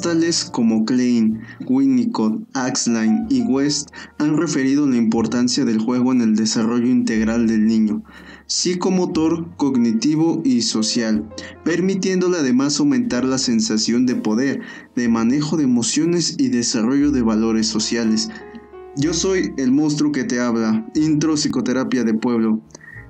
Tales como Klein, Winnicott, Axline y West han referido la importancia del juego en el desarrollo integral del niño, psicomotor, cognitivo y social, permitiéndole además aumentar la sensación de poder, de manejo de emociones y desarrollo de valores sociales. Yo soy el monstruo que te habla, intro psicoterapia de pueblo.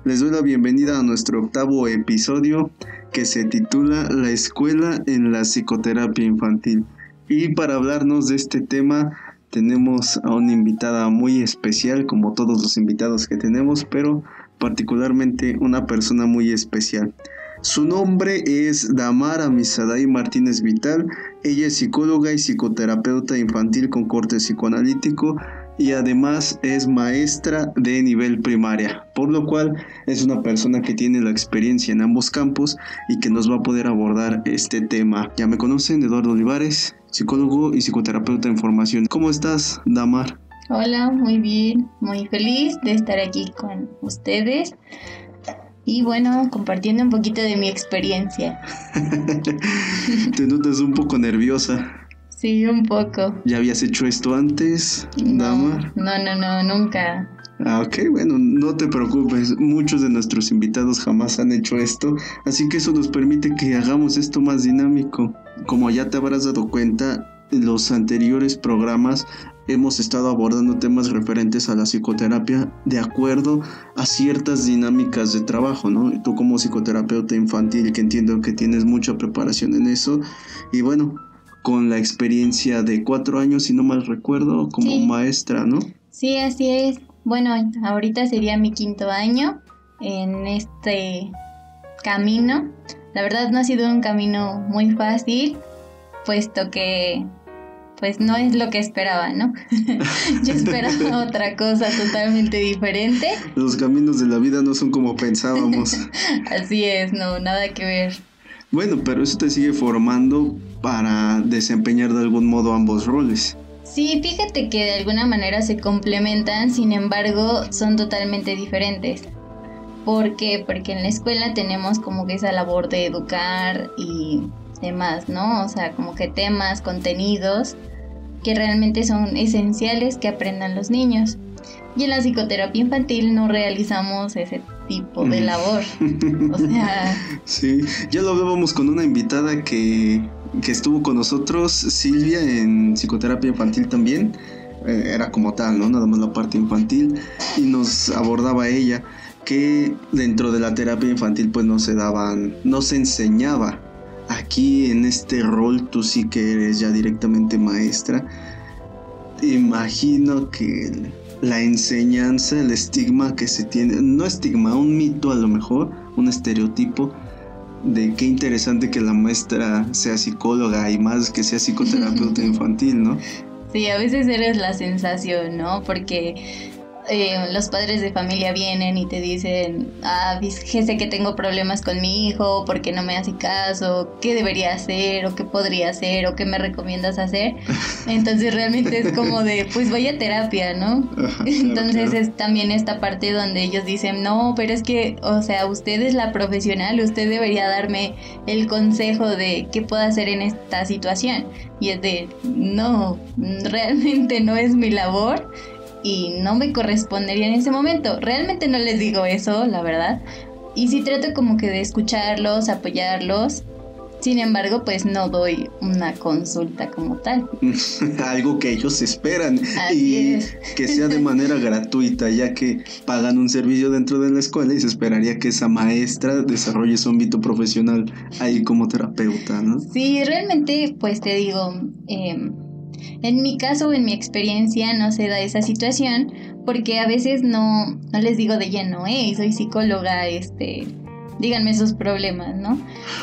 Les doy la bienvenida a nuestro octavo episodio que se titula La escuela en la psicoterapia infantil. Y para hablarnos de este tema tenemos a una invitada muy especial, como todos los invitados que tenemos, pero particularmente una persona muy especial. Su nombre es Damara Misaday Martínez Vital. Ella es psicóloga y psicoterapeuta infantil con corte psicoanalítico y además es maestra de nivel primaria, por lo cual es una persona que tiene la experiencia en ambos campos y que nos va a poder abordar este tema. Ya me conocen, Eduardo Olivares, psicólogo y psicoterapeuta en formación. ¿Cómo estás, Damar? Hola, muy bien, muy feliz de estar aquí con ustedes y bueno, compartiendo un poquito de mi experiencia. Te notas un poco nerviosa. Sí, un poco. ¿Ya habías hecho esto antes, no, No, no, no, nunca. Ah, ok, bueno, no te preocupes, muchos de nuestros invitados jamás han hecho esto, así que eso nos permite que hagamos esto más dinámico. Como ya te habrás dado cuenta, en los anteriores programas hemos estado abordando temas referentes a la psicoterapia de acuerdo a ciertas dinámicas de trabajo, ¿no? Tú como psicoterapeuta infantil, que entiendo que tienes mucha preparación en eso, y bueno, con la experiencia de cuatro años, si no mal recuerdo, como maestra, ¿no? Sí, así es. Bueno, ahorita sería mi quinto año en este camino. La verdad no ha sido un camino muy fácil, puesto que pues no es lo que esperaba, ¿no? Yo esperaba otra cosa totalmente diferente. Los caminos de la vida no son como pensábamos. Así es, no, nada que ver. Bueno, pero eso te sigue formando para desempeñar de algún modo ambos roles. Sí, fíjate que de alguna manera se complementan, sin embargo, son totalmente diferentes. ¿Por qué? Porque en la escuela tenemos como que esa labor de educar y demás, ¿no? O sea, como que temas, contenidos que realmente son esenciales que aprendan los niños. Y en la psicoterapia infantil no realizamos ese tipo de mm. labor. O sea... Sí, ya lo hablábamos con una invitada que, que estuvo con nosotros, Silvia, en psicoterapia infantil también. Eh, era como tal, ¿no? Nada más la parte infantil. Y nos abordaba ella que dentro de la terapia infantil pues no se daban, no se enseñaba aquí en este rol tú sí que eres ya directamente maestra. Imagino que la enseñanza, el estigma que se tiene, no estigma, un mito a lo mejor, un estereotipo de qué interesante que la maestra sea psicóloga y más que sea psicoterapeuta infantil, ¿no? Sí, a veces eres la sensación, ¿no? Porque eh, los padres de familia vienen y te dicen, ah, sé que tengo problemas con mi hijo, porque no me hace caso, qué debería hacer, o qué podría hacer, o qué me recomiendas hacer. Entonces realmente es como de, pues vaya a terapia, ¿no? Entonces es también esta parte donde ellos dicen, no, pero es que, o sea, usted es la profesional, usted debería darme el consejo de qué puedo hacer en esta situación. Y es de, no, realmente no es mi labor y no me correspondería en ese momento. Realmente no les digo eso, la verdad. Y sí trato como que de escucharlos, apoyarlos. Sin embargo, pues no doy una consulta como tal. Algo que ellos esperan y que sea de manera gratuita, ya que pagan un servicio dentro de la escuela y se esperaría que esa maestra desarrolle su ámbito profesional ahí como terapeuta, ¿no? Sí, realmente, pues te digo, eh, en mi caso en mi experiencia no se da esa situación porque a veces no, no les digo de lleno, hey, soy psicóloga, este, díganme sus problemas, ¿no?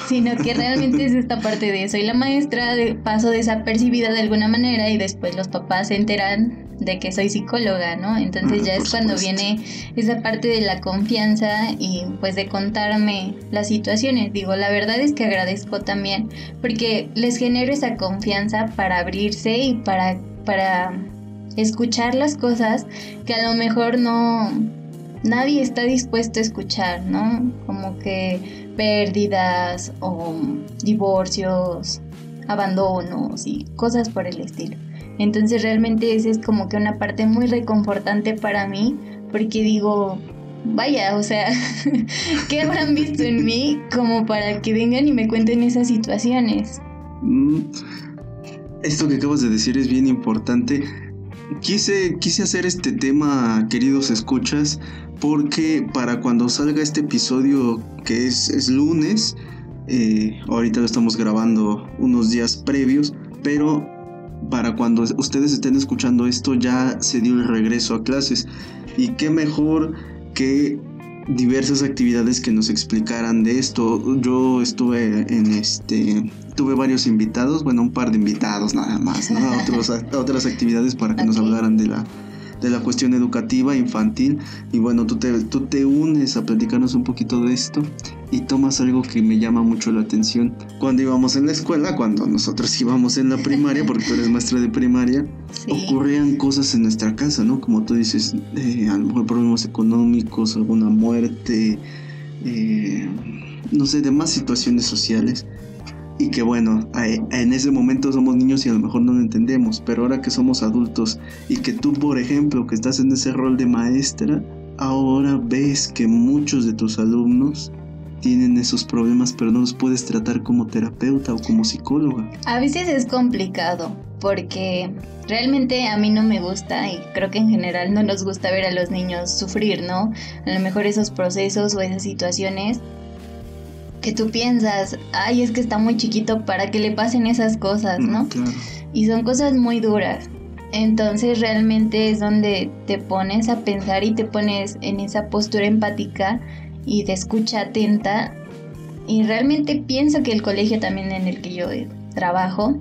Sino que realmente es esta parte de soy la maestra, de, paso desapercibida de alguna manera y después los papás se enteran de que soy psicóloga, ¿no? Entonces ya es cuando viene esa parte de la confianza y pues de contarme las situaciones. Digo, la verdad es que agradezco también porque les genero esa confianza para abrirse y para, para escuchar las cosas que a lo mejor no nadie está dispuesto a escuchar, ¿no? Como que pérdidas o divorcios abandonos y cosas por el estilo. Entonces realmente esa es como que una parte muy reconfortante para mí porque digo, vaya, o sea, ¿qué habrán visto en mí como para que vengan y me cuenten esas situaciones? Mm, esto que acabas de decir es bien importante. Quise, quise hacer este tema, queridos escuchas, porque para cuando salga este episodio, que es, es lunes, eh, ahorita lo estamos grabando unos días previos, pero para cuando ustedes estén escuchando esto ya se dio el regreso a clases. Y qué mejor que diversas actividades que nos explicaran de esto. Yo estuve en este, tuve varios invitados, bueno, un par de invitados nada más, ¿no? otras actividades para que nos hablaran de la de la cuestión educativa infantil. Y bueno, tú te, tú te unes a platicarnos un poquito de esto y tomas algo que me llama mucho la atención. Cuando íbamos en la escuela, cuando nosotros íbamos en la primaria, porque tú eres maestra de primaria, ocurrían cosas en nuestra casa, ¿no? Como tú dices, eh, a lo mejor problemas económicos, alguna muerte, eh, no sé, demás situaciones sociales y que bueno, en ese momento somos niños y a lo mejor no lo entendemos, pero ahora que somos adultos y que tú, por ejemplo, que estás en ese rol de maestra, ahora ves que muchos de tus alumnos tienen esos problemas, pero no los puedes tratar como terapeuta o como psicóloga. A veces es complicado porque realmente a mí no me gusta y creo que en general no nos gusta ver a los niños sufrir, ¿no? A lo mejor esos procesos o esas situaciones que tú piensas, ay, es que está muy chiquito para que le pasen esas cosas, mm, ¿no? Y son cosas muy duras. Entonces realmente es donde te pones a pensar y te pones en esa postura empática y de escucha atenta. Y realmente pienso que el colegio también en el que yo trabajo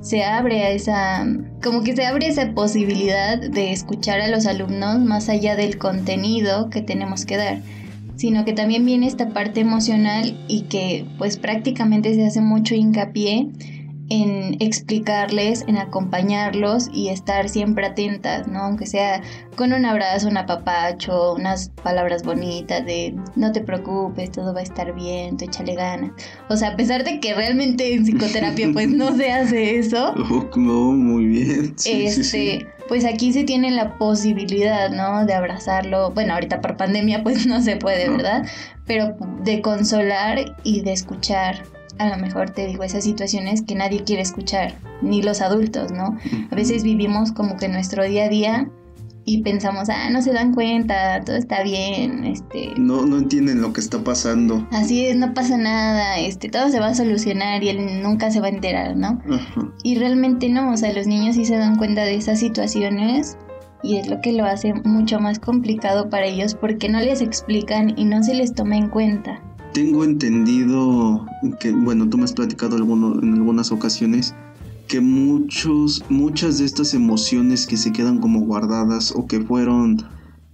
se abre a esa, como que se abre esa posibilidad de escuchar a los alumnos más allá del contenido que tenemos que dar sino que también viene esta parte emocional y que pues prácticamente se hace mucho hincapié en explicarles, en acompañarlos y estar siempre atentas, ¿no? Aunque sea con un abrazo, un apapacho, unas palabras bonitas de no te preocupes, todo va a estar bien, tú échale ganas. O sea, a pesar de que realmente en psicoterapia pues no se hace eso. no, muy bien. este, pues aquí se tiene la posibilidad, ¿no? De abrazarlo. Bueno, ahorita por pandemia pues no se puede, ¿verdad? Pero de consolar y de escuchar a lo mejor te digo esas situaciones que nadie quiere escuchar, ni los adultos, ¿no? A veces vivimos como que nuestro día a día y pensamos, ah, no se dan cuenta, todo está bien, este... No, no entienden lo que está pasando. Así es, no pasa nada, este, todo se va a solucionar y él nunca se va a enterar, ¿no? Y realmente no, o sea, los niños sí se dan cuenta de esas situaciones y es lo que lo hace mucho más complicado para ellos porque no les explican y no se les toma en cuenta. Tengo entendido que, bueno, tú me has platicado en algunas ocasiones que muchos, muchas de estas emociones que se quedan como guardadas o que fueron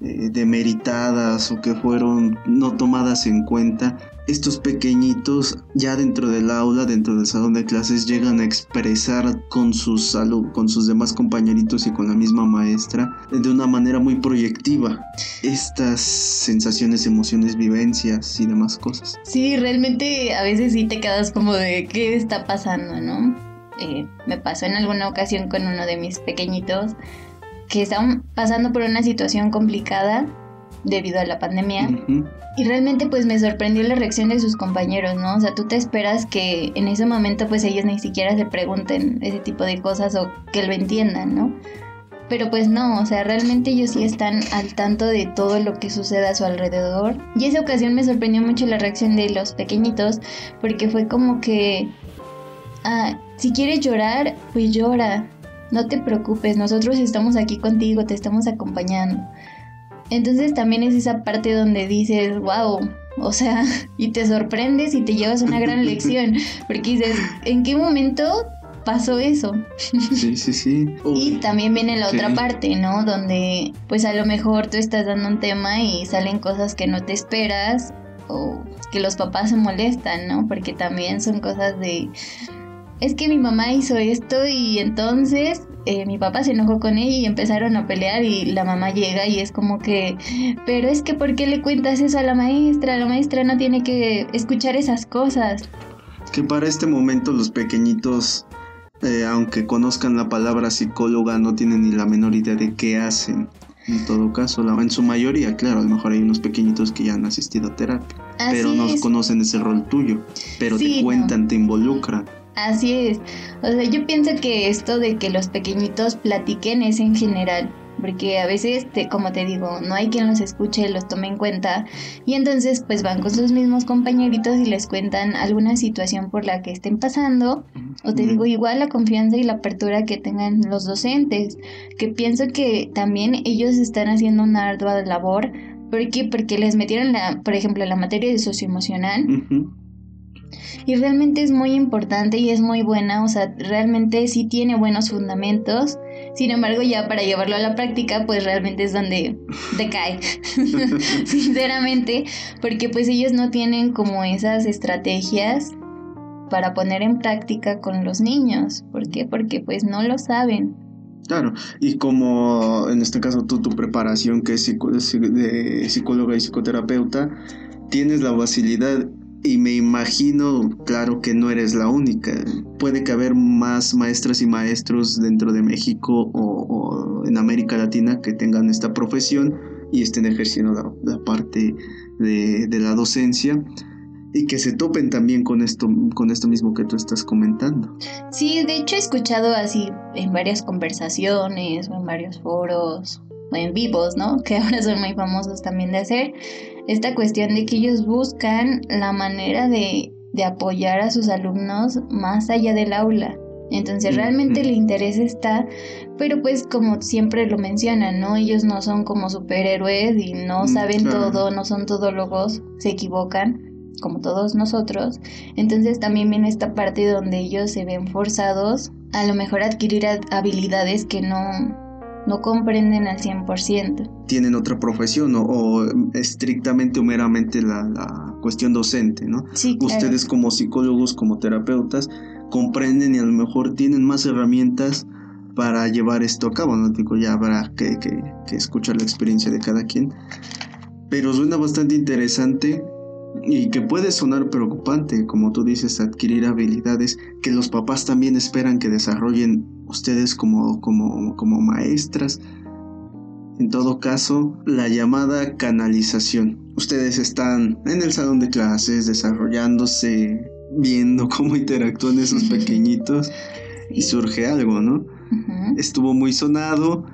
eh, demeritadas o que fueron no tomadas en cuenta, estos pequeñitos ya dentro del aula, dentro del salón de clases, llegan a expresar con sus, con sus demás compañeritos y con la misma maestra de una manera muy proyectiva estas sensaciones, emociones, vivencias y demás cosas. Sí, realmente a veces sí te quedas como de qué está pasando, ¿no? Eh, me pasó en alguna ocasión con uno de mis pequeñitos que estaban pasando por una situación complicada debido a la pandemia. Y realmente pues me sorprendió la reacción de sus compañeros, ¿no? O sea, tú te esperas que en ese momento pues ellos ni siquiera se pregunten ese tipo de cosas o que lo entiendan, ¿no? Pero pues no, o sea, realmente ellos sí están al tanto de todo lo que sucede a su alrededor. Y esa ocasión me sorprendió mucho la reacción de los pequeñitos, porque fue como que, ah, si quieres llorar, pues llora, no te preocupes, nosotros estamos aquí contigo, te estamos acompañando. Entonces también es esa parte donde dices, wow, o sea, y te sorprendes y te llevas una gran lección, porque dices, ¿en qué momento pasó eso? Sí, sí, sí. y también viene la otra parte, ¿no? Donde pues a lo mejor tú estás dando un tema y salen cosas que no te esperas o que los papás se molestan, ¿no? Porque también son cosas de es que mi mamá hizo esto y entonces eh, mi papá se enojó con ella y empezaron a pelear y la mamá llega y es como que, pero es que ¿por qué le cuentas eso a la maestra? La maestra no tiene que escuchar esas cosas. Que para este momento los pequeñitos, eh, aunque conozcan la palabra psicóloga, no tienen ni la menor idea de qué hacen. En todo caso, en su mayoría, claro, a lo mejor hay unos pequeñitos que ya han asistido a terapia, pero no conocen ese rol tuyo, pero te cuentan, te involucran. Así es. O sea, yo pienso que esto de que los pequeñitos platiquen es en general porque a veces, te, como te digo, no hay quien los escuche, los tome en cuenta y entonces pues van con sus mismos compañeritos y les cuentan alguna situación por la que estén pasando o te digo igual la confianza y la apertura que tengan los docentes, que pienso que también ellos están haciendo una ardua labor porque porque les metieron la, por ejemplo, la materia de socioemocional. Y realmente es muy importante y es muy buena, o sea, realmente sí tiene buenos fundamentos sin embargo, ya para llevarlo a la práctica, pues realmente es donde decae, sinceramente, porque pues ellos no tienen como esas estrategias para poner en práctica con los niños. ¿Por qué? Porque pues no lo saben. Claro, y como en este caso tú, tu preparación que es de psicóloga y psicoterapeuta, tienes la facilidad y me imagino, claro, que no eres la única. Puede que haber más maestras y maestros dentro de México o, en América Latina que tengan esta profesión y estén ejerciendo la, parte de, de, la docencia y que se topen también con esto, con esto mismo que tú estás comentando. Sí, de hecho he escuchado así en varias conversaciones o en varios foros o en vivos, ¿no? Que ahora son muy famosos también de hacer esta cuestión de que ellos buscan la manera de, apoyar a sus alumnos más allá del aula. Entonces realmente el interés está, pero pues como siempre lo mencionan, ¿no? Ellos no son como superhéroes y no mm, saben todo, no son todólogos, se equivocan, como todos nosotros. Entonces también viene esta parte donde ellos se ven forzados a lo mejor adquirir habilidades que no, no comprenden al 100%. Tienen otra profesión o, estrictamente o meramente la, cuestión docente, ¿no? Sí, Ustedes como psicólogos, como terapeutas, comprenden y a lo mejor tienen más herramientas para llevar esto a cabo, ¿no? Digo, ya habrá que, que, que escuchar la experiencia de cada quien. Pero suena bastante interesante y que puede sonar preocupante, como tú dices, adquirir habilidades que los papás también esperan que desarrollen ustedes como, como, como maestras. En todo caso, la llamada canalización. Ustedes están en el salón de clases desarrollándose, viendo cómo interactúan esos pequeñitos y surge algo, ¿no? Estuvo muy sonado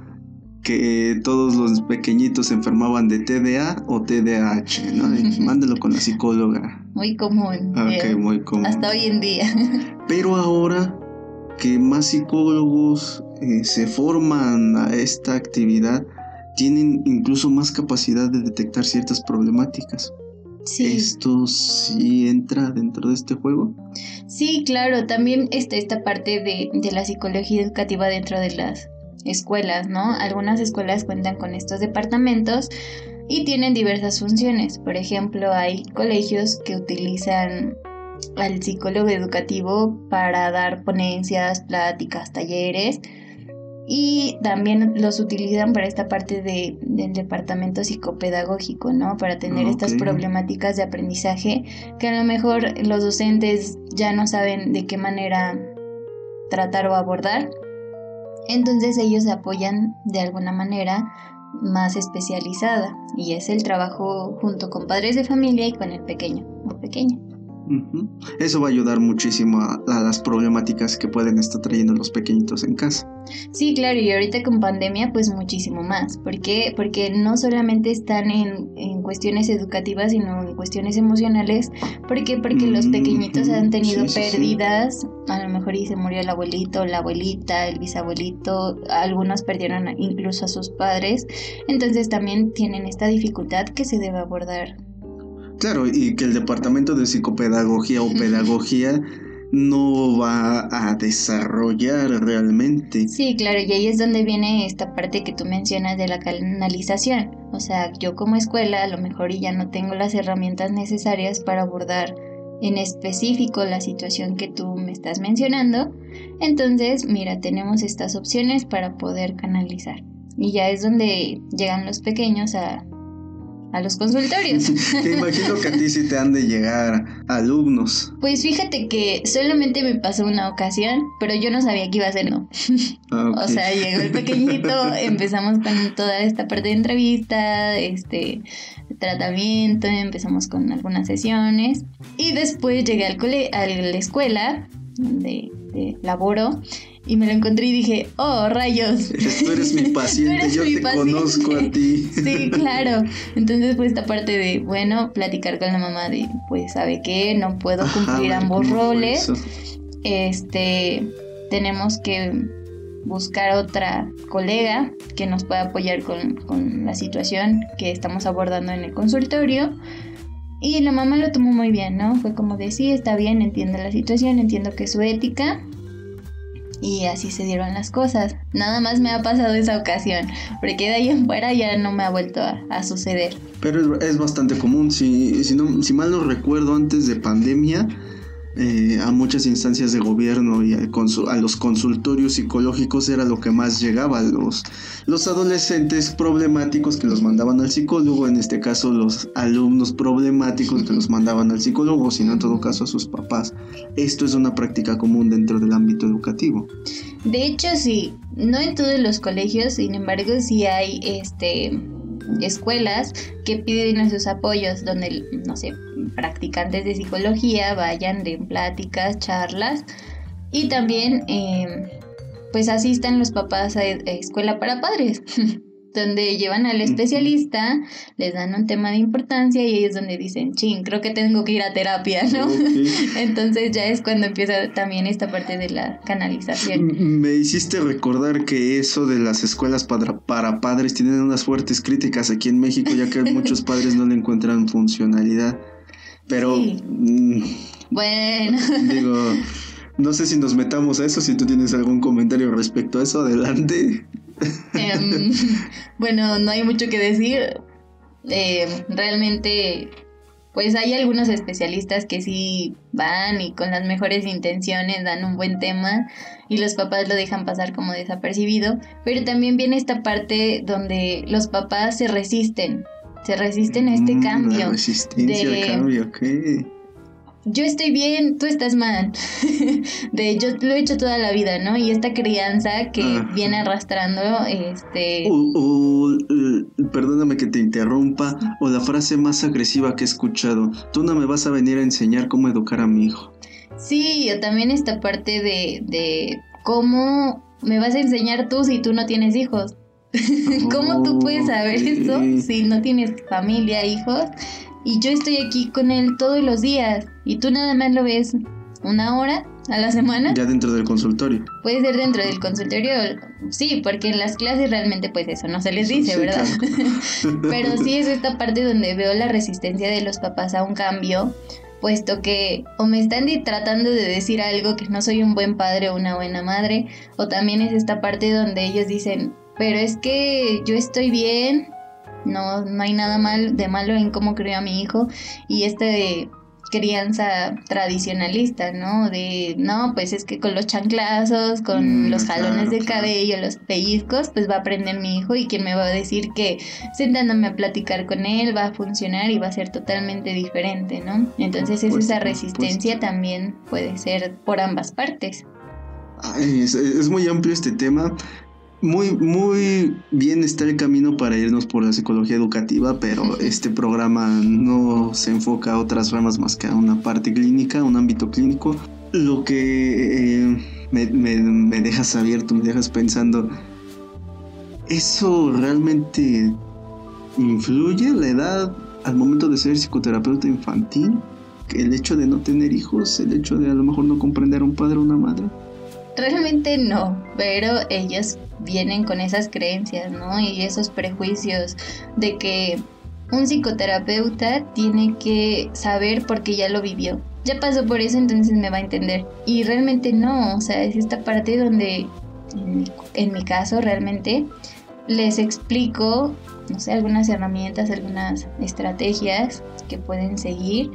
que todos los pequeñitos se enfermaban de TDA o TDAH, ¿no? Mándelo con la psicóloga. Muy común. Ok, muy común. Hasta hoy en día. Pero ahora que más psicólogos eh, se forman a esta actividad, tienen incluso más capacidad de detectar ciertas problemáticas. Sí. ¿Esto sí entra dentro de este juego? Sí, claro, también está esta parte de, de la psicología educativa dentro de las escuelas, ¿no? Algunas escuelas cuentan con estos departamentos y tienen diversas funciones. Por ejemplo, hay colegios que utilizan al psicólogo educativo para dar ponencias, pláticas, talleres y también los utilizan para esta parte de, del departamento psicopedagógico, ¿no? Para tener estas problemáticas de aprendizaje que a lo mejor los docentes ya no saben de qué manera tratar o abordar entonces ellos se apoyan de alguna manera más especializada y es el trabajo junto con padres de familia y con el pequeño o pequeña. Eso va a ayudar muchísimo a, las problemáticas que pueden estar trayendo los pequeñitos en casa. Sí, claro, y ahorita con pandemia pues muchísimo más. ¿Por qué? Porque no solamente están en, en cuestiones educativas, sino en cuestiones emocionales. ¿Por qué? Porque los pequeñitos han tenido pérdidas, a lo mejor y se murió el abuelito, la abuelita, el bisabuelito, algunos perdieron incluso a sus padres. Entonces también tienen esta dificultad que se debe abordar Claro, y que el departamento de psicopedagogía o pedagogía no va a desarrollar realmente. Sí, claro, y ahí es donde viene esta parte que tú mencionas de la canalización. O sea, yo como escuela a lo mejor ya no tengo las herramientas necesarias para abordar en específico la situación que tú me estás mencionando. Entonces, mira, tenemos estas opciones para poder canalizar. Y ya es donde llegan los pequeños a a los consultorios. te imagino que a ti sí te han de llegar alumnos. Pues fíjate que solamente me pasó una ocasión, pero yo no sabía que iba a ser no. Ah, o sea, llegó el pequeñito, empezamos con toda esta parte de entrevista, este tratamiento, empezamos con algunas sesiones y después llegué al cole a la escuela de, de laboro y me lo encontré y dije, oh, rayos. Tú eres mi paciente, yo te conozco a ti. Sí, claro. Entonces, pues esta parte de, bueno, platicar con la mamá de, pues, ¿sabe qué? No puedo cumplir ambos roles. Este, tenemos que buscar otra colega que nos pueda apoyar con, con la situación que estamos abordando en el consultorio. Y la mamá lo tomó muy bien, ¿no? Fue como de, sí, está bien, entiendo la situación, entiendo que es su ética, y así se dieron las cosas. Nada más me ha pasado esa ocasión, porque de ahí en fuera ya no me ha vuelto a, suceder. Pero es, bastante común, si, si, no, si mal no recuerdo, antes de pandemia eh, a muchas instancias de gobierno y a, los consultorios psicológicos era lo que más llegaba. Los, los adolescentes problemáticos que los mandaban al psicólogo, en este caso los alumnos problemáticos que los mandaban al psicólogo, sino en todo caso a sus papás. Esto es una práctica común dentro del ámbito educativo. De hecho, sí, no en todos los colegios, sin embargo, sí hay este escuelas que piden esos apoyos donde, no sé, practicantes de psicología vayan de pláticas, charlas y también eh, pues asistan los papás a, a escuela para padres. donde llevan al especialista, les dan un tema de importancia y ellos donde dicen, ching, creo que tengo que ir a terapia, ¿no? Entonces ya es cuando empieza también esta parte de la canalización. Me hiciste recordar que eso de las escuelas para, para padres tienen unas fuertes críticas aquí en México, ya que muchos padres no le encuentran funcionalidad. Pero... Mm, bueno. Digo... No sé si nos metamos a eso, si tú tienes algún comentario respecto a eso, adelante. Em, bueno, no hay mucho que decir. Em, realmente, pues hay algunos especialistas que sí van y con las mejores intenciones dan un buen tema y los papás lo dejan pasar como desapercibido. Pero también viene esta parte donde los papás se resisten. Se resisten a este mm, cambio. resistencia de, cambio, yo estoy bien, tú estás mal. de yo lo he hecho toda la vida, ¿no? Y esta crianza que viene arrastrando, este... O, perdóname que te interrumpa, o la frase más agresiva que he escuchado, tú no me vas a venir a enseñar cómo educar a mi hijo. Sí, o también esta parte de, de cómo me vas a enseñar tú si tú no tienes hijos. ¿Cómo tú puedes saber eso si no tienes familia, hijos? Y yo estoy aquí con él todos los días y tú nada más lo ves una hora a la semana. Ya dentro del consultorio. Puede ser dentro del consultorio, sí, porque en las clases realmente pues eso no se les dice, ¿verdad? Pero sí es esta parte donde veo la resistencia de los papás a un cambio, puesto que o me están tratando de decir algo que no soy un buen padre o una buena madre, o también es esta parte donde ellos dicen, pero es que yo estoy bien, no, no hay nada mal, de malo en cómo crió a mi hijo y este crianza tradicionalista, ¿no? De, no, pues es que con los chanclazos, con mm, los jalones de cabello, los pellizcos, pues va a aprender mi hijo y quien me va a decir que sentándome a platicar con él va a funcionar y va a ser totalmente diferente, ¿no? Entonces esa resistencia también puede ser por ambas partes. es, muy amplio este tema muy, muy bien está el camino para irnos por la psicología educativa, pero este programa no se enfoca a otras ramas más que a una parte clínica, un ámbito clínico. Lo que eh, me, me dejas abierto, me dejas pensando, ¿eso realmente influye la edad al momento de ser psicoterapeuta infantil? El hecho de no tener hijos, el hecho de a lo mejor no comprender a un padre o una madre. Realmente no, pero ellos vienen con esas creencias, ¿no? Y esos prejuicios de que un psicoterapeuta tiene que saber porque ya lo vivió. Ya pasó por eso, entonces me va a entender. Y realmente no, o sea, es esta parte donde, en mi, caso, realmente les explico, no sé, algunas herramientas, algunas estrategias que pueden seguir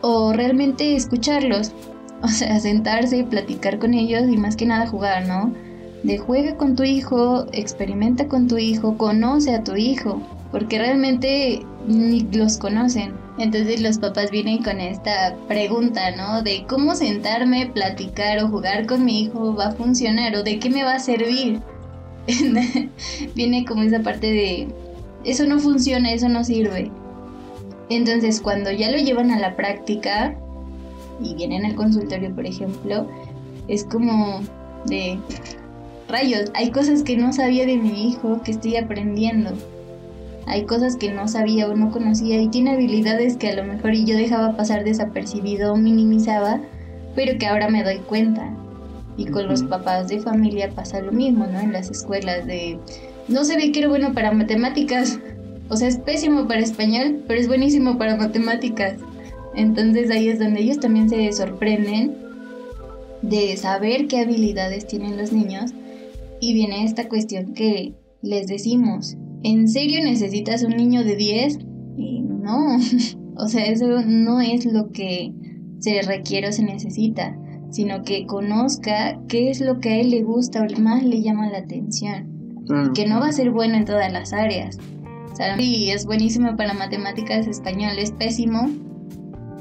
o realmente escucharlos. O sea, sentarse y platicar con ellos y más que nada jugar, ¿no? De juega con tu hijo, experimenta con tu hijo, conoce a tu hijo. porque realmente ni los conocen. Entonces los papás vienen con esta pregunta, ¿no? De cómo sentarme, platicar o jugar con mi hijo va a funcionar o de qué me va a servir. Viene como esa parte de, eso no funciona, eso no sirve. Entonces cuando ya lo llevan a la práctica y vienen al consultorio, por ejemplo, es como de, rayos, hay cosas que no sabía de mi hijo que estoy aprendiendo. Hay cosas que no sabía o no conocía y tiene habilidades que a lo mejor yo dejaba pasar desapercibido o minimizaba, pero que ahora me doy cuenta. Y con los papás de familia pasa lo mismo, ¿no? En las escuelas de no se ve que era bueno para matemáticas. O sea, es pésimo para español, pero es buenísimo para matemáticas. Entonces ahí es donde ellos también se sorprenden de saber qué habilidades tienen los niños. Y viene esta cuestión que les decimos, ¿en serio necesitas un niño de 10? Y no, o sea, eso no es lo que se requiere o se necesita, sino que conozca qué es lo que a él le gusta o más le llama la atención. Que no va a ser bueno en todas las áreas. O sea, sí, es buenísimo para matemáticas, español es pésimo.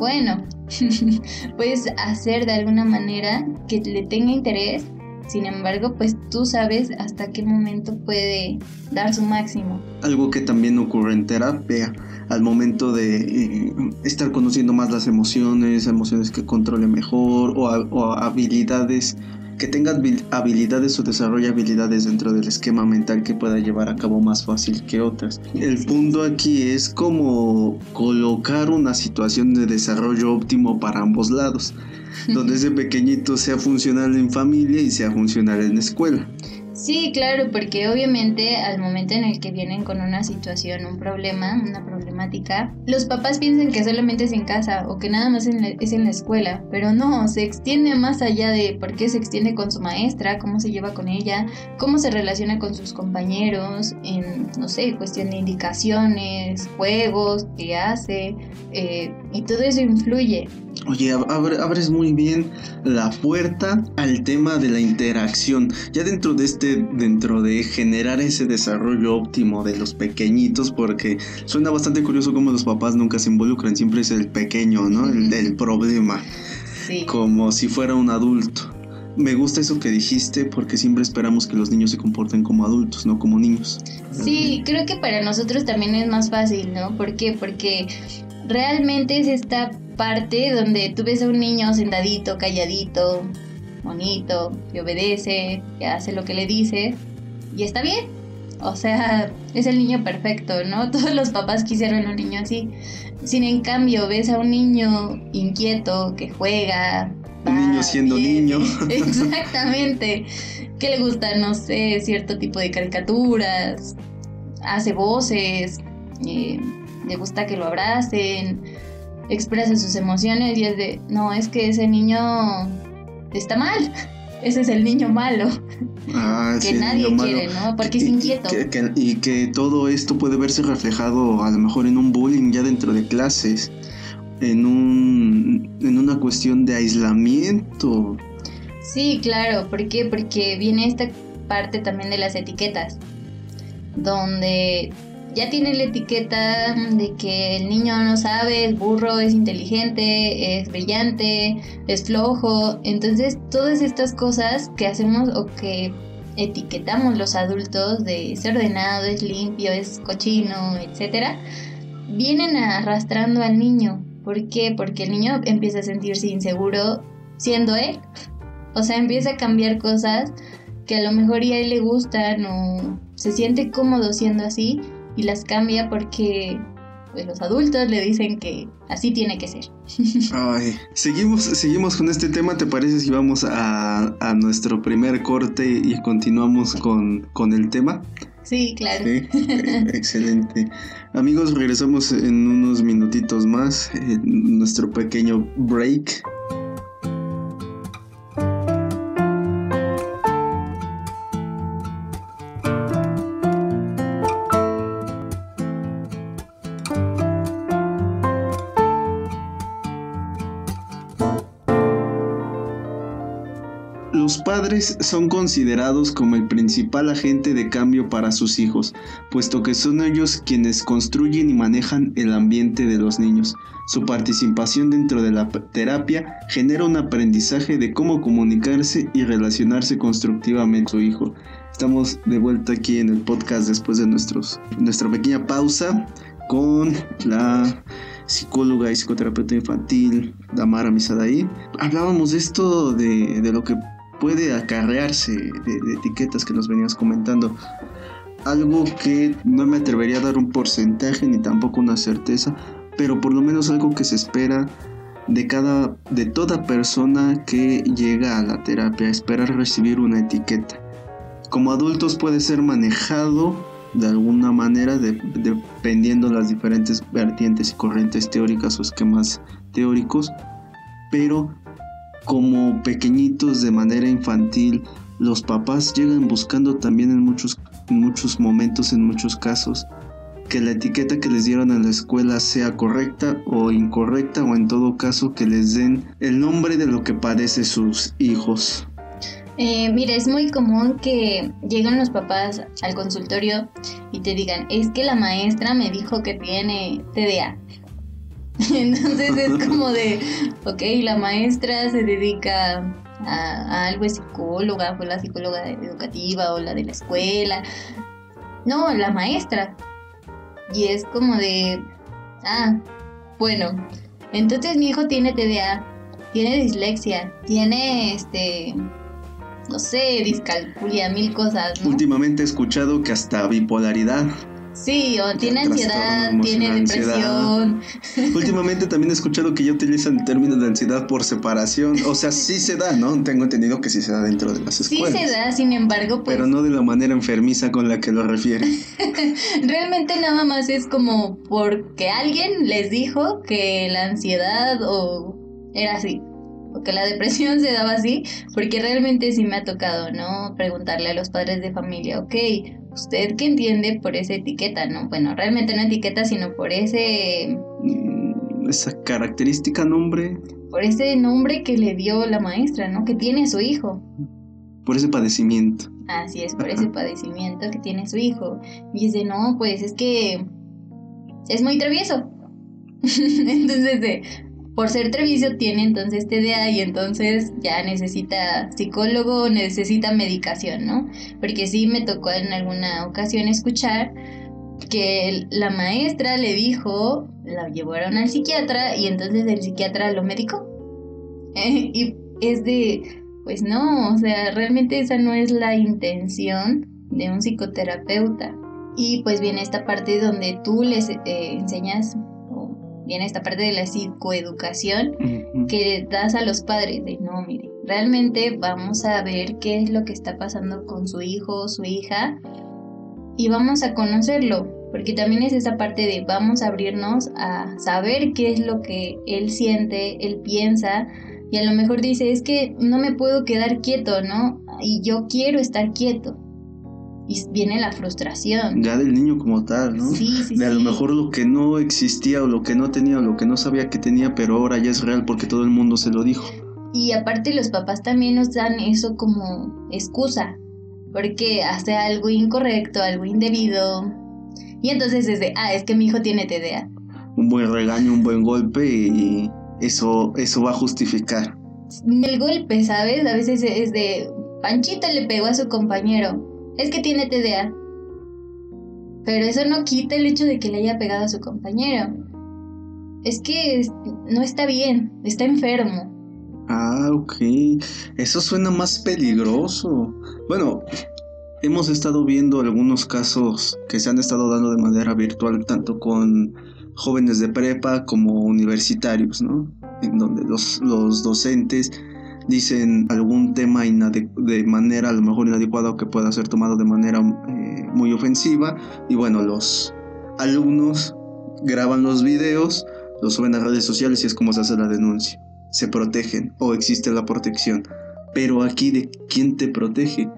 Bueno, puedes hacer de alguna manera que le tenga interés sin embargo, pues tú sabes hasta qué momento puede dar su máximo. Algo que también ocurre en terapia, al momento de eh, estar conociendo más las emociones, emociones que controle mejor o, o habilidades que tenga habilidades o desarrolle habilidades dentro del esquema mental que pueda llevar a cabo más fácil que otras. El punto aquí es como colocar una situación de desarrollo óptimo para ambos lados donde ese pequeñito sea funcional en familia y sea funcional en escuela. Sí, claro, porque obviamente al momento en el que vienen con una situación, un problema, una problemática, los papás piensan que solamente es en casa o que nada más es en la escuela, pero no, se extiende más allá de por qué se extiende con su maestra, cómo se lleva con ella, cómo se relaciona con sus compañeros, en, no sé, cuestión de indicaciones, juegos que hace, eh, y todo eso influye. Oye, abres muy bien la puerta al tema de la interacción. Ya dentro de este, dentro de generar ese desarrollo óptimo de los pequeñitos, porque suena bastante curioso cómo los papás nunca se involucran, siempre es el pequeño, ¿no? El del problema. Sí. Como si fuera un adulto. Me gusta eso que dijiste porque siempre esperamos que los niños se comporten como adultos, no como niños. Sí, creo que para nosotros también es más fácil, ¿no? ¿Por qué? Porque realmente es esta parte donde tú ves a un niño sentadito, calladito, bonito, que obedece, que hace lo que le dice y está bien. O sea, es el niño perfecto, ¿no? Todos los papás quisieron un niño así. Sin en cambio, ves a un niño inquieto que juega. Un niño siendo niño. Exactamente. Que le gusta, no sé, cierto tipo de caricaturas. Hace voces. Eh, le gusta que lo abracen, expresa sus emociones y es de, no, es que ese niño está mal. Ese es el niño malo. Ah, que nadie quiere, ¿no? Porque es inquieto. y que todo esto puede verse reflejado a lo mejor en un bullying ya dentro de clases, en, un, en una cuestión de aislamiento. Sí, claro. ¿Por qué? Porque viene esta parte también de las etiquetas, donde ya tiene la etiqueta de que el niño no sabe, es burro, es inteligente, es brillante, es flojo. Entonces, todas estas cosas que hacemos o que etiquetamos los adultos de es ordenado, es limpio, es cochino, etcétera, vienen arrastrando al niño. ¿Por qué? Porque el niño empieza a sentirse inseguro siendo él. O sea, empieza a cambiar cosas que a lo mejor ya a él le gustan o se siente cómodo siendo así y las cambia porque pues, los adultos le dicen que así tiene que ser. Ay, seguimos, seguimos con este tema, ¿te parece si vamos a, a nuestro primer corte y continuamos con, con el tema? Sí, claro. Sí, excelente. Amigos, regresamos en unos minutitos más, en nuestro pequeño break. Padres son considerados como el principal agente de cambio para sus hijos, puesto que son ellos quienes construyen y manejan el ambiente de los niños. Su participación dentro de la terapia genera un aprendizaje de cómo comunicarse y relacionarse constructivamente con su hijo. Estamos de vuelta aquí en el podcast después de nuestros, nuestra pequeña pausa con la psicóloga y psicoterapeuta infantil Damara Misadaí. Hablábamos de esto de lo que puede acarrearse de, etiquetas que nos venías comentando. Algo que no me atrevería a dar un porcentaje ni tampoco una certeza, pero por lo menos algo que se espera de cada de toda persona que llega a la terapia, esperar recibir una etiqueta. Como adultos puede ser manejado de alguna manera dependiendo de las diferentes vertientes y corrientes teóricas o esquemas teóricos, pero como pequeñitos de manera infantil, los papás llegan buscando también en muchos, muchos momentos, en muchos casos, que la etiqueta que les dieron en la escuela sea correcta o incorrecta o en todo caso que les den el nombre de lo que padece sus hijos. Eh, mira, es muy común que lleguen los papás al consultorio y te digan, es que la maestra me dijo que tiene TDA. Entonces es como de, ok, la maestra se dedica a, algo de psicóloga, fue la psicóloga educativa o la de la escuela. No, la maestra. Y es como de, ah, bueno, entonces mi hijo tiene TDA, tiene dislexia, tiene este no sé, discalculia, mil cosas. Últimamente he escuchado que hasta bipolaridad. Sí, o tiene ansiedad, tiene depresión. Últimamente también he escuchado que ya utilizan el término de ansiedad por separación. O sea, sí se da, ¿no? Tengo entendido que sí se da dentro de las escuelas. Sí se da, sin embargo, pues... Pero no de la manera enfermiza con la que lo refiere. Realmente nada más es como porque alguien les dijo que la ansiedad o era así o que la depresión se daba así, porque realmente sí me ha tocado, ¿no? Preguntarle a los padres de familia, ok, ¿usted qué entiende por esa etiqueta, no? Bueno, realmente no etiqueta, sino por ese... Mm, esa característica nombre. Por ese nombre que le dio la maestra, ¿no? Que tiene su hijo. Por ese padecimiento. Así es, por ese padecimiento que tiene su hijo. Y dice, no, pues es que es muy travieso. Entonces, de, por ser Treviso tiene entonces TDA y entonces ya necesita psicólogo, necesita medicación, ¿no? Porque sí me tocó en alguna ocasión escuchar que la maestra le dijo, la llevaron al psiquiatra y entonces el psiquiatra lo medicó. y es de, pues no, o sea, realmente esa no es la intención de un psicoterapeuta. Y pues viene esta parte donde tú les eh, enseñas viene esta parte de la psicoeducación que das a los padres de no, mire, realmente vamos a ver qué es lo que está pasando con su hijo o su hija y vamos a conocerlo, porque también es esa parte de vamos a abrirnos a saber qué es lo que él siente, él piensa y a lo mejor dice, es que no me puedo quedar quieto, ¿no? Y yo quiero estar quieto y viene la frustración. Ya del niño como tal, ¿no? Sí, sí, de a lo mejor lo que no existía o lo que no tenía o lo que no sabía que tenía, pero ahora ya es real porque todo el mundo se lo dijo. Y aparte los papás también nos dan eso como excusa, porque hace algo incorrecto, algo indebido. Y entonces es de, ah, es que mi hijo tiene TDA. Un buen regaño, un buen golpe y eso, eso va a justificar. El golpe, ¿sabes? A veces es de, Panchita le pegó a su compañero es que tiene TDA. Pero eso no quita el hecho de que le haya pegado a su compañero. Es que no está bien, está enfermo. Ah, ok. Eso suena más peligroso. Bueno, hemos estado viendo algunos casos que se han estado dando de manera virtual, tanto con jóvenes de prepa como universitarios, ¿no? En donde los, los docentes dicen algún tema de manera a lo mejor inadecuada o que pueda ser tomado de manera eh, muy ofensiva y bueno, los alumnos graban los videos, los suben a redes sociales y es como se hace la denuncia. Se protegen o existe la protección. Pero aquí de quién te protege?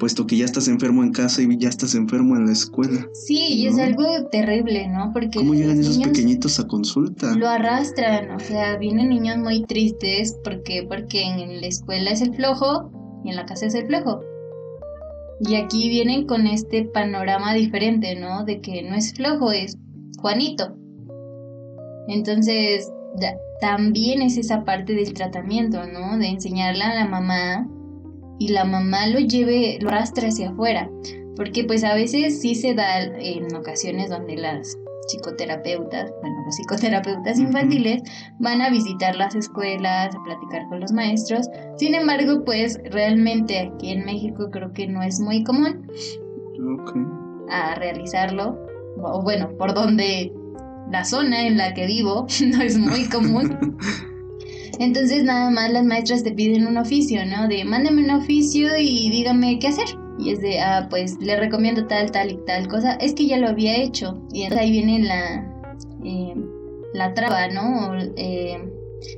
Puesto que ya estás enfermo en casa y ya estás enfermo en la escuela. Sí, y es algo terrible, ¿no? Porque ¿Cómo llegan esos pequeñitos a consulta? Lo arrastran, o sea, vienen niños muy tristes porque porque en la escuela es el flojo y en la casa es el flojo. Y aquí vienen con este panorama diferente, ¿no? De que no es flojo, es Juanito. Entonces, también es esa parte del tratamiento, ¿no? De enseñarle a la mamá y la mamá lo lleve, lo arrastre hacia afuera. Porque pues a veces sí se da en ocasiones donde las psicoterapeutas, bueno, los psicoterapeutas infantiles van a visitar las escuelas, a platicar con los maestros. Sin embargo, pues realmente aquí en México creo que no es muy común a realizarlo. O bueno, por donde la zona en la que vivo no es muy común. Entonces nada más las maestras te piden un oficio, ¿no? De mándame un oficio y dígame qué hacer. Y es de, ah, pues le recomiendo tal, tal y tal cosa. Es que ya lo había hecho. Y entonces ahí viene la, eh, la traba, ¿no? Eh,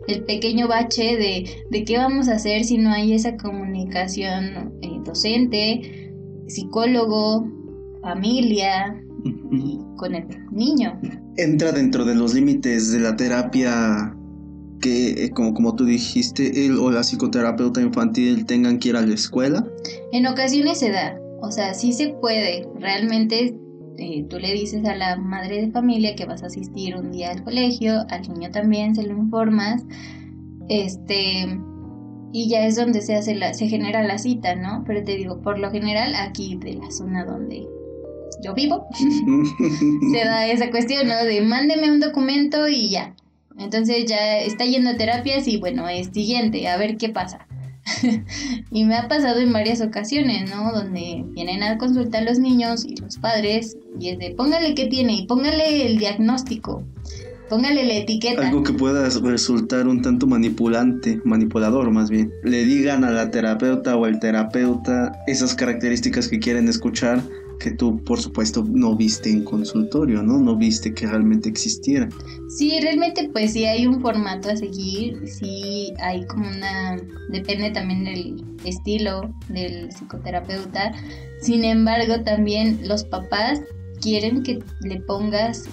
el pequeño bache de, de, qué vamos a hacer si no hay esa comunicación eh, docente, psicólogo, familia y con el niño. Entra dentro de los límites de la terapia que, eh, como, como tú dijiste, él o la psicoterapeuta infantil tengan que ir a la escuela? En ocasiones se da, o sea, sí se puede. Realmente eh, tú le dices a la madre de familia que vas a asistir un día al colegio, al niño también se lo informas, este, y ya es donde se hace la, se genera la cita, ¿no? Pero te digo, por lo general aquí de la zona donde yo vivo, se da esa cuestión, ¿no? De mándeme un documento y ya. Entonces ya está yendo a terapias y bueno, es siguiente, a ver qué pasa. y me ha pasado en varias ocasiones, ¿no? Donde vienen a consultar los niños y los padres y es de póngale qué tiene y póngale el diagnóstico, póngale la etiqueta. Algo que pueda resultar un tanto manipulante, manipulador más bien. Le digan a la terapeuta o al terapeuta esas características que quieren escuchar que tú, por supuesto, no viste en consultorio, ¿no? No viste que realmente existiera. Sí, realmente pues sí hay un formato a seguir, sí hay como una... depende también del estilo del psicoterapeuta. Sin embargo, también los papás quieren que le pongas